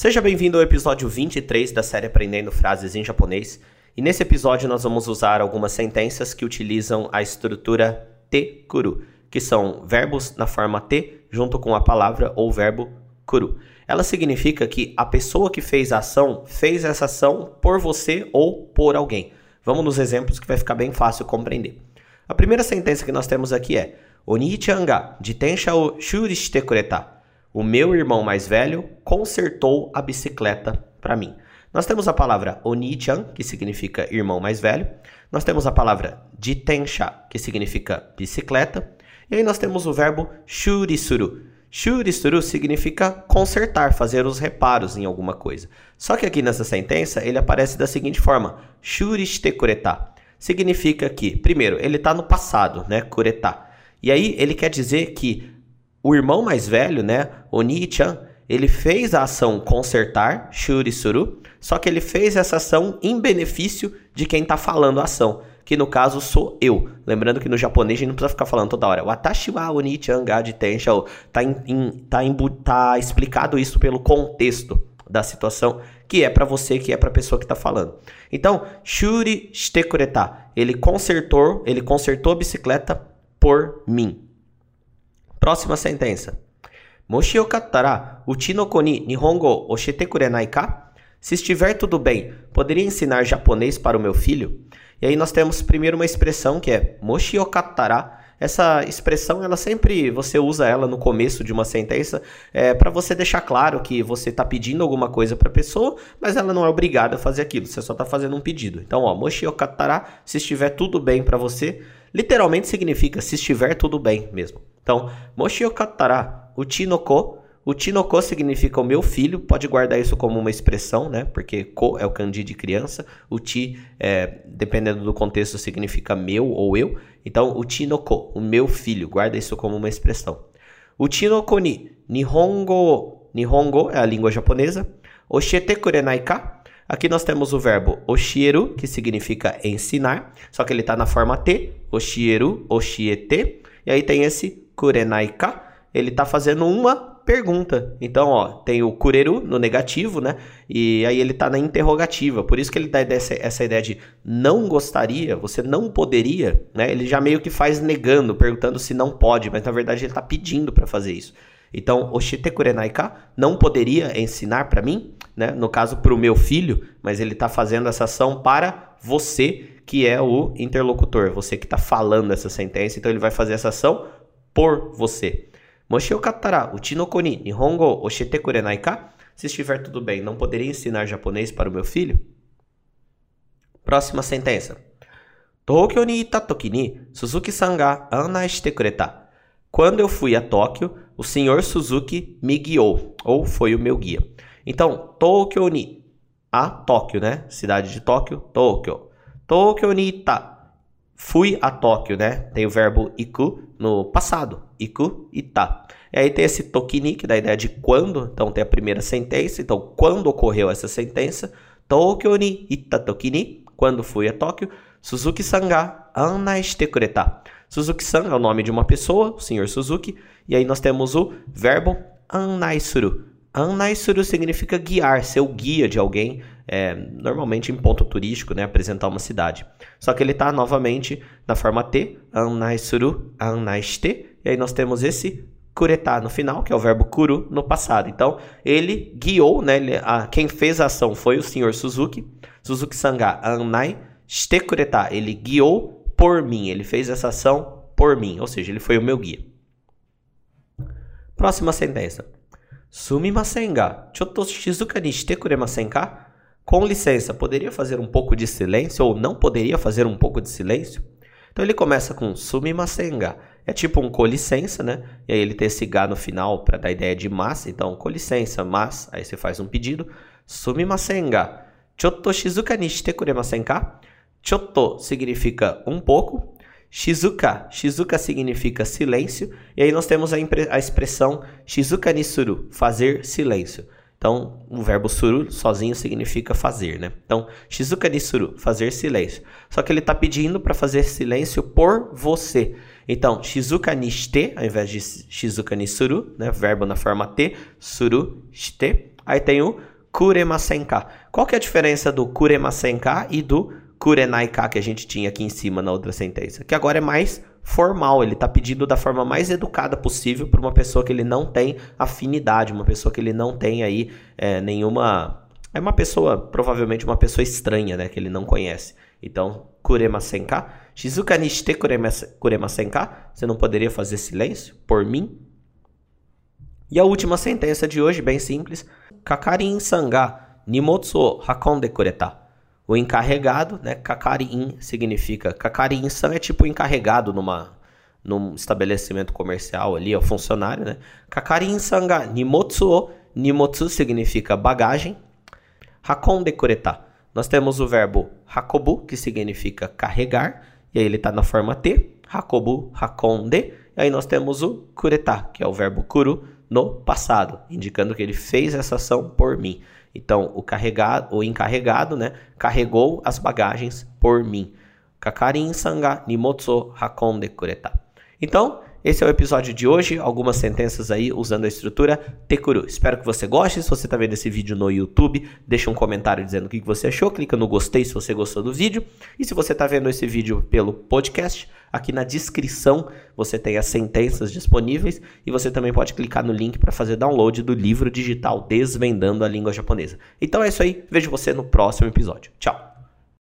Seja bem-vindo ao episódio 23 da série Aprendendo Frases em Japonês. E nesse episódio nós vamos usar algumas sentenças que utilizam a estrutura te kuru, que são verbos na forma te junto com a palavra ou verbo kuru. Ela significa que a pessoa que fez a ação fez essa ação por você ou por alguém. Vamos nos exemplos que vai ficar bem fácil compreender. A primeira sentença que nós temos aqui é Oni-chan ga o shuri shite kureta. O meu irmão mais velho consertou a bicicleta para mim. Nós temos a palavra Oni-chan, que significa irmão mais velho. Nós temos a palavra jitensha, que significa bicicleta. E aí nós temos o verbo shurisuru. Shurisuru significa consertar, fazer os reparos em alguma coisa. Só que aqui nessa sentença ele aparece da seguinte forma: shurishite kureta. Significa que, primeiro, ele está no passado, né? Kureta. E aí ele quer dizer que o irmão mais velho, né, Oni-chan, ele fez a ação consertar, Shurisuru, só que ele fez essa ação em benefício de quem está falando a ação, que no caso sou eu. Lembrando que no japonês a gente não precisa ficar falando toda hora. Watashi wa Oni-chan ga jitensha. Tá, in, tá, tá explicado isso pelo contexto da situação, que é para você, que é para a pessoa que está falando. Então, shuri shite kureta, ele consertou, ele consertou a bicicleta por mim. Próxima sentença. Moshi yokattara nihongo oshite kurenai ka? Se estiver tudo bem, poderia ensinar japonês para o meu filho? E aí nós temos primeiro uma expressão que é moshi. Essa expressão, ela sempre você usa ela no começo de uma sentença é, para você deixar claro que você está pedindo alguma coisa para a pessoa, mas ela não é obrigada a fazer aquilo. Você só está fazendo um pedido. Então, ó, moshi se estiver tudo bem para você, literalmente significa se estiver tudo bem mesmo. Então, Moshi Okatara, Uchinoko. Uchinoko significa o meu filho, pode guardar isso como uma expressão, né? Porque ko é o kanji de criança, uchi, é, dependendo do contexto, significa meu ou eu. Então, uchinoko, o meu filho, guarda isso como uma expressão. Uchinoko ni nihongo, nihongo é a língua japonesa. Oshete kurenai ka? Aqui nós temos o verbo oshieru, que significa ensinar, só que ele está na forma te, oshieru, oshiete, e aí tem esse kurenaika, ele está fazendo uma pergunta. Então, ó, tem o kureru no negativo, né? E aí ele está na interrogativa. Por isso que ele dá essa, essa ideia de não gostaria, você não poderia, né? Ele já meio que faz negando, perguntando se não pode, mas na verdade ele está pedindo para fazer isso. Então, Oshite Kurenaika não poderia ensinar para mim, né? No caso, para o meu filho, mas ele está fazendo essa ação para você, que é o interlocutor, você que está falando essa sentença. Então, ele vai fazer essa ação por você. Nihongo oshite kurenai ka? Se estiver tudo bem, não poderia ensinar japonês para o meu filho? Próxima sentença. Tokyo ni ita toki ni Suzuki-san ga anai shite kureta. Quando eu fui a Tóquio, o senhor Suzuki me guiou, ou foi o meu guia. Então, Tokyo ni, a Tóquio, né? Cidade de Tóquio, Tóquio. Tokyo ni ita, fui a Tóquio, né? Tem o verbo iku no passado, iku ita. E aí tem esse tokini, que dá a ideia de quando, então tem a primeira sentença, então quando ocorreu essa sentença, Tokyo ni ita tokini, quando fui a Tóquio, Suzuki-san ga anai shite kureta. Suzuki-san é o nome de uma pessoa, o senhor Suzuki, e aí nós temos o verbo anai suru. Anai suru significa guiar, ser o guia de alguém, é, normalmente em ponto turístico, né, apresentar uma cidade. Só que ele está novamente na forma T, anai suru, anai shite, e aí nós temos esse kureta no final, que é o verbo kuru no passado. Então, ele guiou, né, ele, a, quem fez a ação foi o senhor Suzuki, Suzuki Sanga anai kureta, ele guiou por mim, ele fez essa ação por mim, ou seja, ele foi o meu guia. Próxima sentença. Sumimasen ga, chotto shizuka? Com licença, poderia fazer um pouco de silêncio ou não poderia fazer um pouco de silêncio? Então ele começa com sumimasen ga. É tipo um com licença, né? E aí ele tem esse ga no final para dar ideia de mas. Então, com licença, mas. Aí você faz um pedido. Sumimasen ga. Chotto shizuka ni? Chotto significa um pouco. Shizuka. Shizuka significa silêncio. E aí nós temos a, a expressão Shizuka ni suru, fazer silêncio. Então, o verbo suru sozinho significa fazer, né? Então, Shizuka ni suru, fazer silêncio. Só que ele está pedindo para fazer silêncio por você. Então, Shizuka ni shite, ao invés de Shizuka ni suru, né? Verbo na forma T, suru, shite. Aí tem o kuremasenka. Qual que é a diferença do kuremasenka e do kurenaika que a gente tinha aqui em cima na outra sentença? Que agora é mais formal, ele está pedindo da forma mais educada possível para uma pessoa que ele não tem afinidade, uma pessoa que ele não tem aí é, nenhuma... É uma pessoa, provavelmente uma pessoa estranha, né, que ele não conhece. Então, kuremasenka. Shizuka ni shite kuremasenka. Você não poderia fazer silêncio por mim? E a última sentença de hoje, bem simples. Kakarin-san ga nimotsu hakonde kureta. O encarregado, né? Kakarin significa. Kakarin-san é tipo encarregado numa, num estabelecimento comercial ali, é o funcionário, né? Kakarin-san ga nimotsu o. Nimotsu significa bagagem. Hakonde kureta. Nós temos o verbo hakobu, que significa carregar, e aí ele está na forma T. Hakobu, hakonde. E aí nós temos o kureta, que é o verbo kuru, no passado, indicando que ele fez essa ação por mim. Então, o carregado, o encarregado, né, carregou as bagagens por mim. Kakarin sanga nimotsu hakonde kureta. Então, esse é o episódio de hoje, algumas sentenças aí usando a estrutura Tekuru. Espero que você goste. Se você está vendo esse vídeo no YouTube, deixa um comentário dizendo o que você achou, clica no gostei se você gostou do vídeo. E se você está vendo esse vídeo pelo podcast, aqui na descrição você tem as sentenças disponíveis e você também pode clicar no link para fazer download do livro digital Desvendando a Língua Japonesa. Então é isso aí, vejo você no próximo episódio. Tchau!